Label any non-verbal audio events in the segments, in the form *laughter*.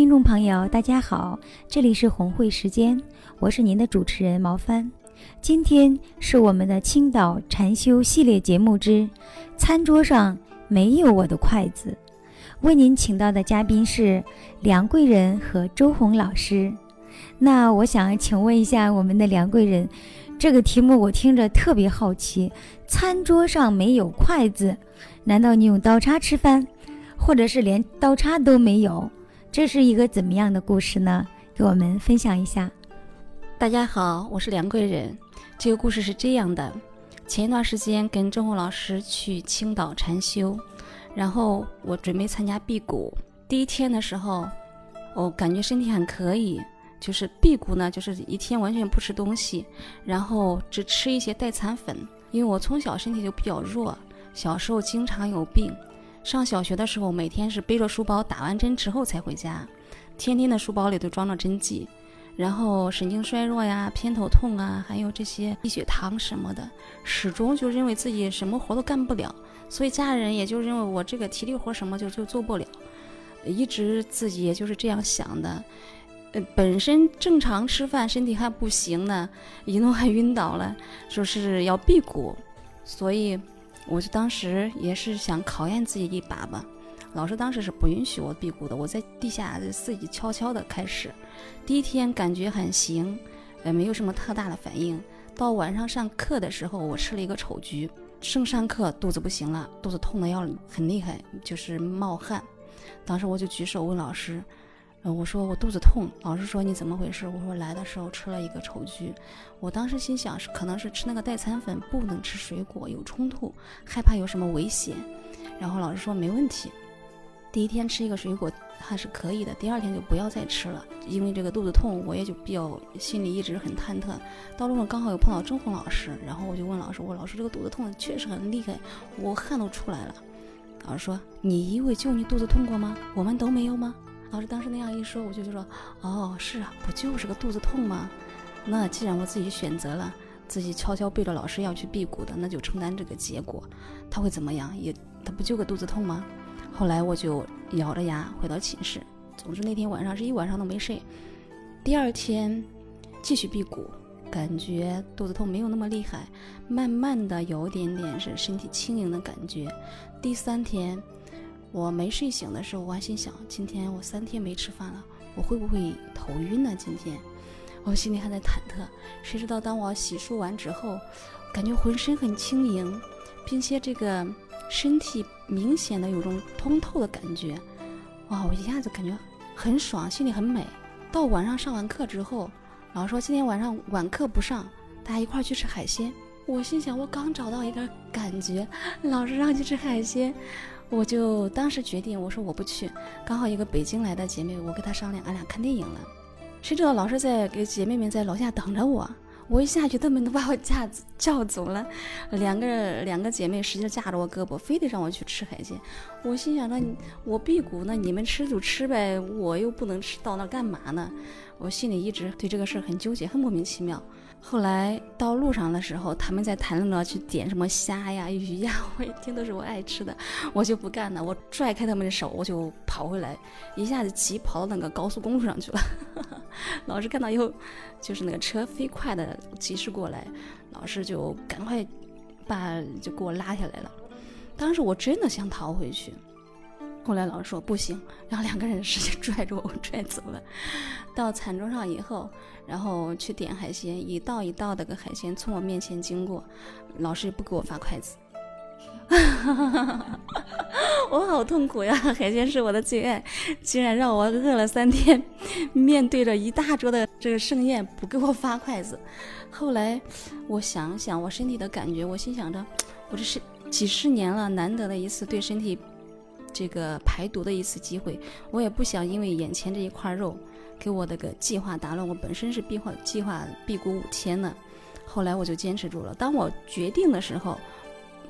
听众朋友，大家好，这里是红会时间，我是您的主持人毛帆。今天是我们的青岛禅修系列节目之“餐桌上没有我的筷子”，为您请到的嘉宾是梁贵人和周红老师。那我想请问一下我们的梁贵人，这个题目我听着特别好奇，“餐桌上没有筷子”，难道你用刀叉吃饭，或者是连刀叉都没有？这是一个怎么样的故事呢？给我们分享一下。大家好，我是梁贵人。这个故事是这样的：前一段时间跟郑红老师去青岛禅修，然后我准备参加辟谷。第一天的时候，我感觉身体还可以，就是辟谷呢，就是一天完全不吃东西，然后只吃一些代餐粉。因为我从小身体就比较弱，小时候经常有病。上小学的时候，每天是背着书包，打完针之后才回家，天天的书包里都装着针剂，然后神经衰弱呀、偏头痛啊，还有这些低血糖什么的，始终就认为自己什么活都干不了，所以家人也就认为我这个体力活什么就就做不了，一直自己也就是这样想的，呃，本身正常吃饭身体还不行呢，一弄还晕倒了，说是要辟谷，所以。我就当时也是想考验自己一把吧，老师当时是不允许我辟谷的，我在地下自己悄悄的开始。第一天感觉很行，呃，没有什么特大的反应。到晚上上课的时候，我吃了一个丑橘，正上课肚子不行了，肚子痛的要很厉害，就是冒汗。当时我就举手问老师。呃，我说我肚子痛，老师说你怎么回事？我说来的时候吃了一个丑橘，我当时心想是可能是吃那个代餐粉不能吃水果有冲突，害怕有什么危险。然后老师说没问题，第一天吃一个水果还是可以的，第二天就不要再吃了，因为这个肚子痛，我也就比较心里一直很忐忑。到路上刚好有碰到周红老师，然后我就问老师，我老师这个肚子痛确实很厉害，我汗都出来了。老师说你以为就你肚子痛过吗？我们都没有吗？老师当时那样一说，我就就说：“哦，是啊，不就是个肚子痛吗？那既然我自己选择了，自己悄悄背着老师要去辟谷的，那就承担这个结果。他会怎么样？也他不就个肚子痛吗？”后来我就咬着牙回到寝室。总之那天晚上是一晚上都没睡。第二天继续辟谷，感觉肚子痛没有那么厉害，慢慢的有点点是身体轻盈的感觉。第三天。我没睡醒的时候，我还心想：今天我三天没吃饭了，我会不会头晕呢？今天，我心里还在忐忑。谁知道当我洗漱完之后，感觉浑身很轻盈，并且这个身体明显的有种通透的感觉。哇！我一下子感觉很爽，心里很美。到晚上上完课之后，老师说今天晚上晚课不上，大家一块去吃海鲜。我心想：我刚找到一个感觉，老师让去吃海鲜。我就当时决定，我说我不去。刚好一个北京来的姐妹，我跟她商量，俺俩看电影了。谁知道老师在给姐妹们在楼下等着我，我一下去，他们都把我架叫走了。两个两个姐妹使劲架着我胳膊，非得让我去吃海鲜。我心想着，我辟谷呢，你们吃就吃呗，我又不能吃到那干嘛呢？我心里一直对这个事儿很纠结，很莫名其妙。后来到路上的时候，他们在谈论着去点什么虾呀、鱼呀，我一听都是我爱吃的，我就不干了。我拽开他们的手，我就跑回来，一下子急跑到那个高速公路上去了。*laughs* 老师看到以后，就是那个车飞快的疾驶过来，老师就赶快把就给我拉下来了。当时我真的想逃回去。后来老师说不行，然后两个人使劲拽着我，拽走了。到餐桌上以后，然后去点海鲜，一道一道的个海鲜从我面前经过，老师也不给我发筷子。哈哈哈我好痛苦呀！海鲜是我的最爱，竟然让我饿了三天，*laughs* 面对着一大桌的这个盛宴不给我发筷子。*laughs* 后来我想想我身体的感觉，我心想着，*tsk* 我这是几十年了难得的一次对身体这个排毒的一次机会，我也不想因为眼前这一块肉给我的个计划打乱。我本身是计划计划辟谷五天的，后来我就坚持住了。当我决定的时候。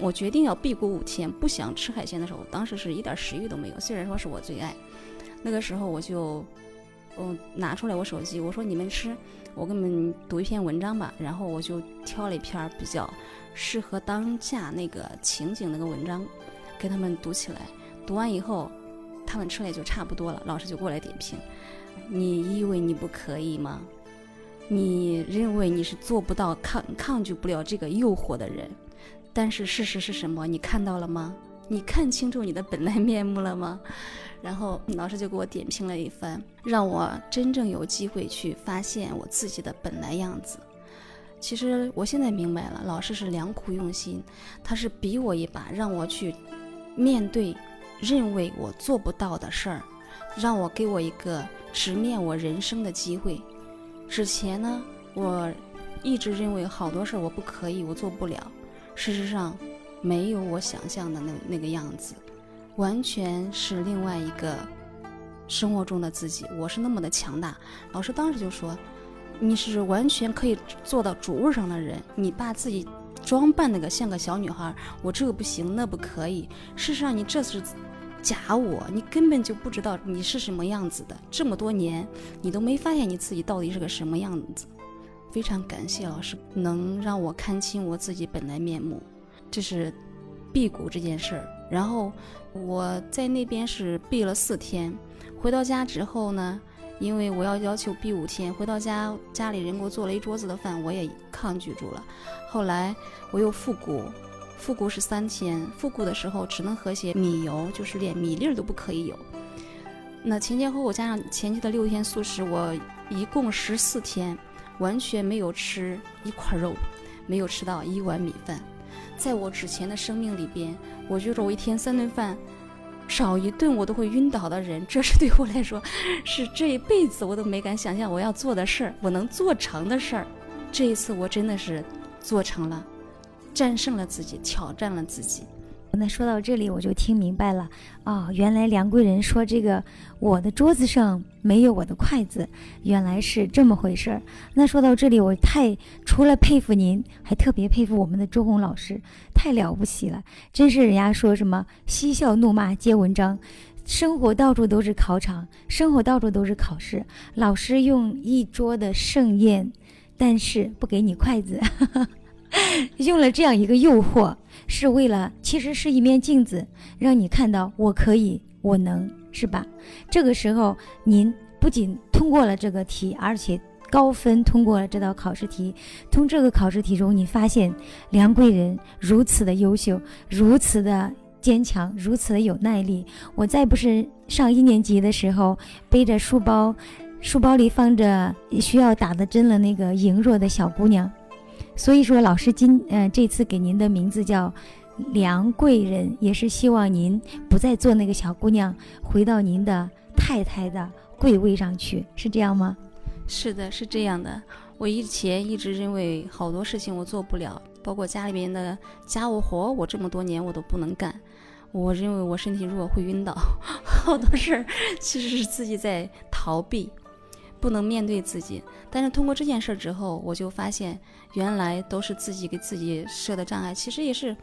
我决定要辟谷五天，不想吃海鲜的时候，当时是一点食欲都没有。虽然说是我最爱，那个时候我就，嗯，拿出来我手机，我说你们吃，我给你们读一篇文章吧。然后我就挑了一篇比较适合当下那个情景那个文章，给他们读起来。读完以后，他们吃了也就差不多了。老师就过来点评：你以为你不可以吗？你认为你是做不到抗抗拒不了这个诱惑的人？但是事实是什么？你看到了吗？你看清楚你的本来面目了吗？然后老师就给我点评了一番，让我真正有机会去发现我自己的本来样子。其实我现在明白了，老师是良苦用心，他是逼我一把，让我去面对认为我做不到的事儿，让我给我一个直面我人生的机会。之前呢，我一直认为好多事儿我不可以，我做不了。事实上，没有我想象的那那个样子，完全是另外一个生活中的自己。我是那么的强大。老师当时就说：“你是完全可以做到主位上的人，你把自己装扮那个像个小女孩，我这个不行，那不可以。事实上，你这是假我，你根本就不知道你是什么样子的。这么多年，你都没发现你自己到底是个什么样子。”非常感谢老师能让我看清我自己本来面目，这是辟谷这件事儿。然后我在那边是闭了四天，回到家之后呢，因为我要要求闭五天，回到家家里人给我做了一桌子的饭，我也抗拒住了。后来我又复谷，复谷是三天，复谷的时候只能喝些米油，就是连米粒都不可以有。那前前后后加上前期的六天素食，我一共十四天。完全没有吃一块肉，没有吃到一碗米饭。在我之前的生命里边，我觉得我一天三顿饭，少一顿我都会晕倒的人，这是对我来说，是这一辈子我都没敢想象我要做的事儿，我能做成的事儿。这一次我真的是做成了，战胜了自己，挑战了自己。那说到这里，我就听明白了啊！原来梁贵人说这个我的桌子上没有我的筷子，原来是这么回事儿。那说到这里，我太除了佩服您，还特别佩服我们的周红老师，太了不起了！真是人家说什么嬉笑怒骂皆文章，生活到处都是考场，生活到处都是考试。老师用一桌的盛宴，但是不给你筷子，*laughs* 用了这样一个诱惑。是为了，其实是一面镜子，让你看到我可以，我能，是吧？这个时候，您不仅通过了这个题，而且高分通过了这道考试题。从这个考试题中，你发现梁贵人如此的优秀，如此的坚强，如此的有耐力。我再不是上一年级的时候背着书包，书包里放着需要打的针了那个羸弱的小姑娘。所以说，老师今呃这次给您的名字叫梁贵人，也是希望您不再做那个小姑娘，回到您的太太的贵位上去，是这样吗？是的，是这样的。我以前一直认为好多事情我做不了，包括家里面的家务活，我这么多年我都不能干。我认为我身体弱会晕倒，好多事儿其实是自己在逃避。不能面对自己，但是通过这件事儿之后，我就发现原来都是自己给自己设的障碍。其实也是，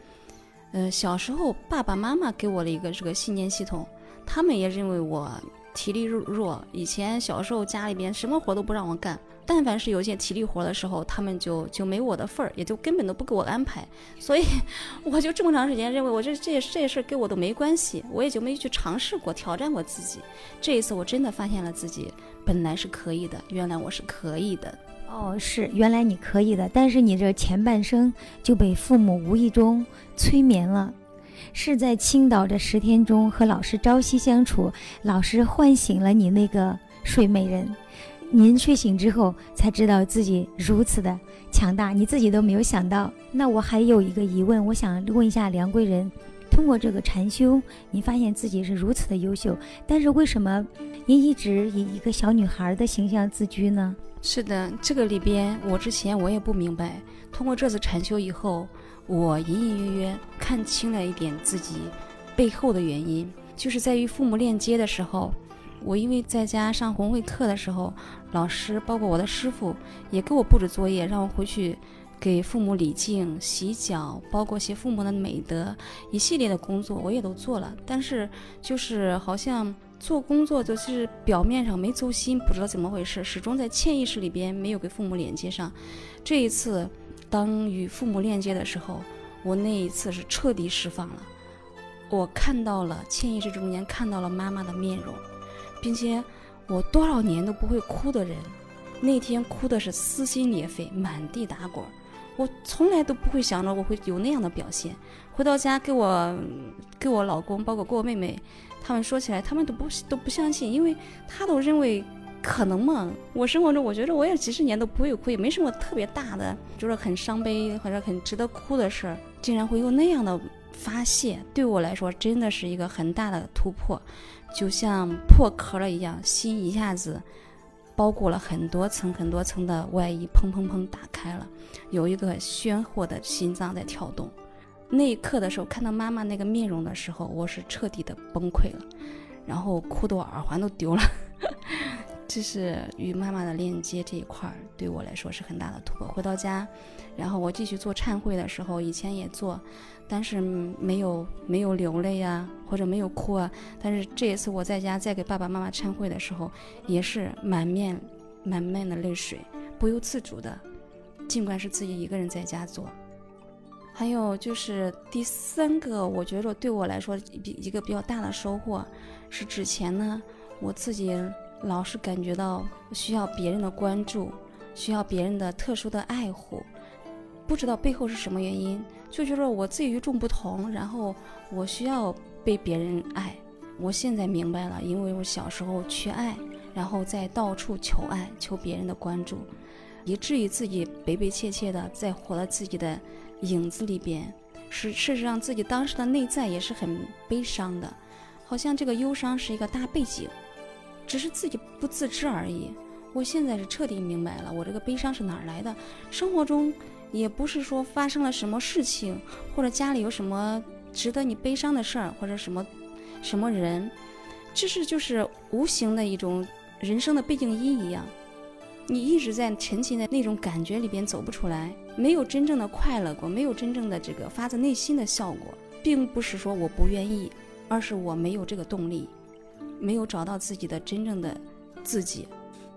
呃，小时候爸爸妈妈给我了一个这个信念系统，他们也认为我体力弱弱。以前小时候家里边什么活都不让我干。但凡是有些体力活的时候，他们就就没我的份儿，也就根本都不给我安排。所以 *laughs* 我就这么长时间认为我这这这些事儿跟我都没关系，我也就没去尝试过挑战过自己。这一次我真的发现了自己本来是可以的，原来我是可以的。哦，是原来你可以的，但是你这前半生就被父母无意中催眠了，是在青岛这十天中和老师朝夕相处，老师唤醒了你那个睡美人。您睡醒之后才知道自己如此的强大，你自己都没有想到。那我还有一个疑问，我想问一下梁贵人，通过这个禅修，你发现自己是如此的优秀，但是为什么您一直以一个小女孩的形象自居呢？是的，这个里边我之前我也不明白，通过这次禅修以后，我隐隐约约看清了一点自己背后的原因，就是在于父母链接的时候，我因为在家上红会课的时候，老师包括我的师傅也给我布置作业，让我回去给父母礼敬、洗脚，包括写父母的美德一系列的工作，我也都做了，但是就是好像。做工作就是表面上没走心，不知道怎么回事，始终在潜意识里边没有给父母连接上。这一次，当与父母链接的时候，我那一次是彻底释放了。我看到了潜意识中间看到了妈妈的面容，并且我多少年都不会哭的人，那天哭的是撕心裂肺，满地打滚。我从来都不会想着我会有那样的表现。回到家给我给我老公，包括给我妹妹。他们说起来，他们都不都不相信，因为他都认为可能嘛。我生活中，我觉得我也几十年都不会哭，也没什么特别大的，就是很伤悲或者很值得哭的事儿，竟然会有那样的发泄。对我来说，真的是一个很大的突破，就像破壳了一样，心一下子包裹了很多层很多层的外衣，砰砰砰打开了，有一个鲜活的心脏在跳动。那一刻的时候，看到妈妈那个面容的时候，我是彻底的崩溃了，然后哭得我耳环都丢了。这是与妈妈的链接这一块儿，对我来说是很大的突破。回到家，然后我继续做忏悔的时候，以前也做，但是没有没有流泪呀，或者没有哭啊。但是这一次我在家再给爸爸妈妈忏悔的时候，也是满面满面的泪水，不由自主的，尽管是自己一个人在家做。还有就是第三个，我觉得对我来说比一个比较大的收获，是之前呢，我自己老是感觉到需要别人的关注，需要别人的特殊的爱护，不知道背后是什么原因，就觉得我自己与众不同，然后我需要被别人爱。我现在明白了，因为我小时候缺爱，然后在到处求爱，求别人的关注，以至于自己悲悲切切的在活在自己的。影子里边，是事实上自己当时的内在也是很悲伤的，好像这个忧伤是一个大背景，只是自己不自知而已。我现在是彻底明白了，我这个悲伤是哪儿来的？生活中也不是说发生了什么事情，或者家里有什么值得你悲伤的事儿，或者什么什么人，这是就是无形的一种人生的背景音一样。你一直在沉浸在那种感觉里边走不出来，没有真正的快乐过，没有真正的这个发自内心的效果，并不是说我不愿意，而是我没有这个动力，没有找到自己的真正的自己。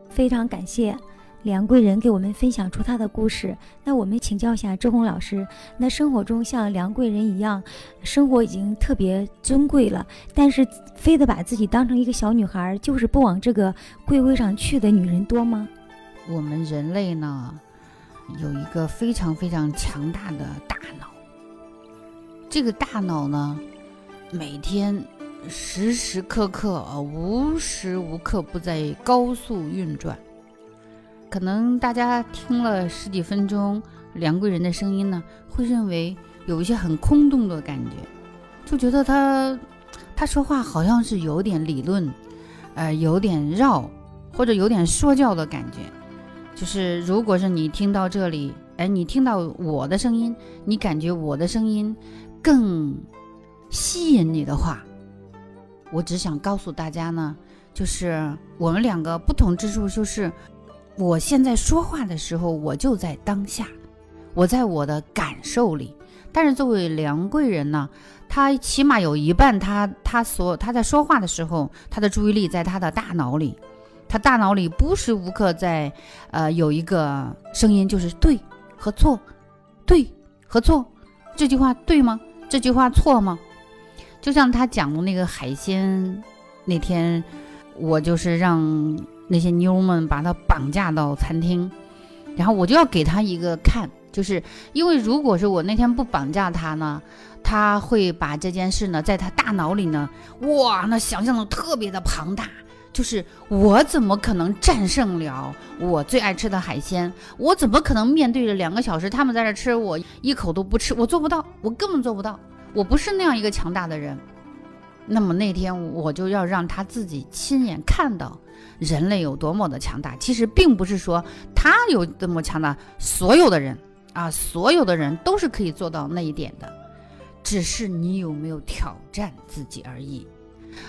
非常感谢梁贵人给我们分享出她的故事。那我们请教一下周红老师，那生活中像梁贵人一样，生活已经特别尊贵了，但是非得把自己当成一个小女孩，就是不往这个贵位上去的女人多吗？我们人类呢，有一个非常非常强大的大脑。这个大脑呢，每天时时刻刻啊、无时无刻不在高速运转。可能大家听了十几分钟梁贵人的声音呢，会认为有一些很空洞的感觉，就觉得他他说话好像是有点理论，呃，有点绕，或者有点说教的感觉。就是，如果是你听到这里，哎，你听到我的声音，你感觉我的声音更吸引你的话，我只想告诉大家呢，就是我们两个不同之处，就是我现在说话的时候，我就在当下，我在我的感受里。但是作为梁贵人呢，他起码有一半，他他所他在说话的时候，他的注意力在他的大脑里。他大脑里无时无刻在，呃，有一个声音，就是对和错，对和错，这句话对吗？这句话错吗？就像他讲的那个海鲜，那天我就是让那些妞们把他绑架到餐厅，然后我就要给他一个看，就是因为如果是我那天不绑架他呢，他会把这件事呢，在他大脑里呢，哇，那想象的特别的庞大。就是我怎么可能战胜了我最爱吃的海鲜？我怎么可能面对着两个小时他们在这吃，我一口都不吃？我做不到，我根本做不到。我不是那样一个强大的人。那么那天我就要让他自己亲眼看到人类有多么的强大。其实并不是说他有这么强大，所有的人啊，所有的人都是可以做到那一点的，只是你有没有挑战自己而已。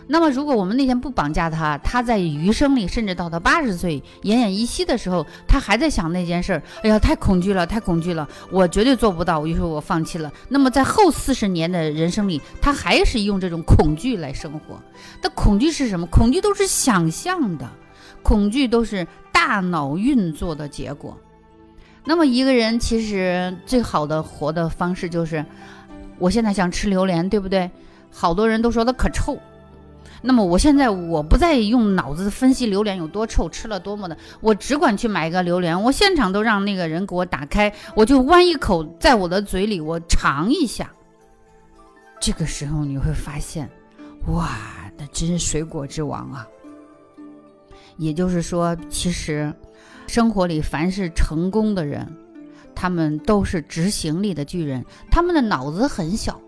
那么，如果我们那天不绑架他，他在余生里，甚至到他八十岁奄奄一息的时候，他还在想那件事儿。哎呀，太恐惧了，太恐惧了，我绝对做不到。于是我放弃了。那么，在后四十年的人生里，他还是用这种恐惧来生活。那恐惧是什么？恐惧都是想象的，恐惧都是大脑运作的结果。那么，一个人其实最好的活的方式就是，我现在想吃榴莲，对不对？好多人都说它可臭。那么我现在我不再用脑子分析榴莲有多臭，吃了多么的，我只管去买一个榴莲，我现场都让那个人给我打开，我就剜一口在我的嘴里，我尝一下。这个时候你会发现，哇，那真是水果之王啊！也就是说，其实生活里凡是成功的人，他们都是执行力的巨人，他们的脑子很小，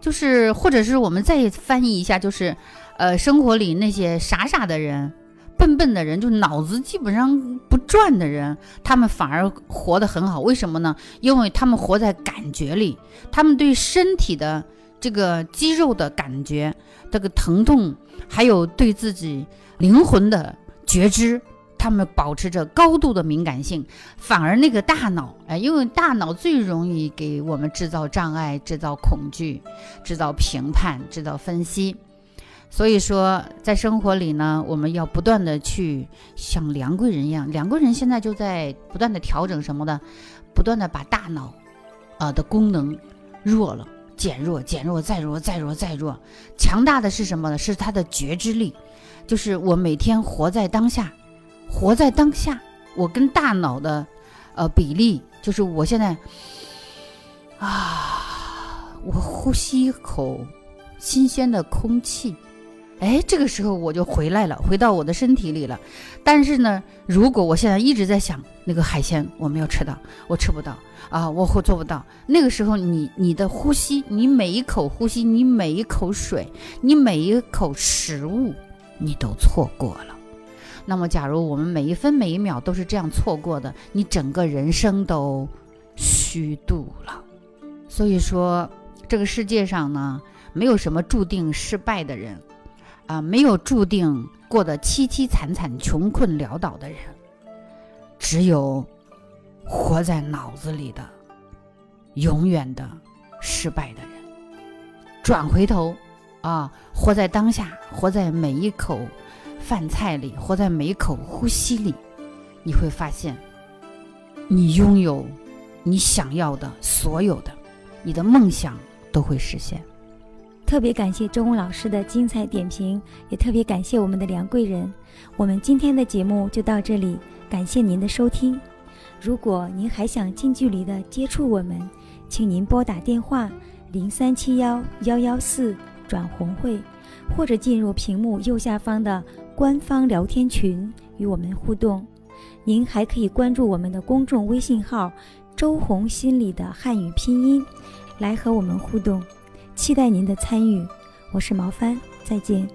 就是或者是我们再翻译一下，就是。呃，生活里那些傻傻的人、笨笨的人，就脑子基本上不转的人，他们反而活得很好。为什么呢？因为他们活在感觉里，他们对身体的这个肌肉的感觉、这个疼痛，还有对自己灵魂的觉知，他们保持着高度的敏感性。反而那个大脑，哎，因为大脑最容易给我们制造障碍、制造恐惧、制造评判、制造分析。所以说，在生活里呢，我们要不断的去像梁贵人一样。梁贵人现在就在不断的调整什么的，不断的把大脑，啊的功能弱了，减弱，减弱，再弱，再弱，再弱。强大的是什么呢？是他的觉知力，就是我每天活在当下，活在当下。我跟大脑的，呃比例，就是我现在，啊，我呼吸一口新鲜的空气。哎，这个时候我就回来了，回到我的身体里了。但是呢，如果我现在一直在想那个海鲜，我没有吃到，我吃不到啊，我会做不到。那个时候，你你的呼吸，你每一口呼吸，你每一口水，你每一口食物，你都错过了。那么，假如我们每一分每一秒都是这样错过的，你整个人生都虚度了。所以说，这个世界上呢，没有什么注定失败的人。啊，没有注定过得凄凄惨惨、穷困潦倒的人，只有活在脑子里的永远的失败的人。转回头，啊，活在当下，活在每一口饭菜里，活在每一口呼吸里，你会发现，你拥有你想要的所有的，你的梦想都会实现。特别感谢周红老师的精彩点评，也特别感谢我们的梁贵人。我们今天的节目就到这里，感谢您的收听。如果您还想近距离的接触我们，请您拨打电话零三七幺幺幺四转红会，或者进入屏幕右下方的官方聊天群与我们互动。您还可以关注我们的公众微信号“周红心理”的汉语拼音，来和我们互动。期待您的参与，我是毛帆，再见。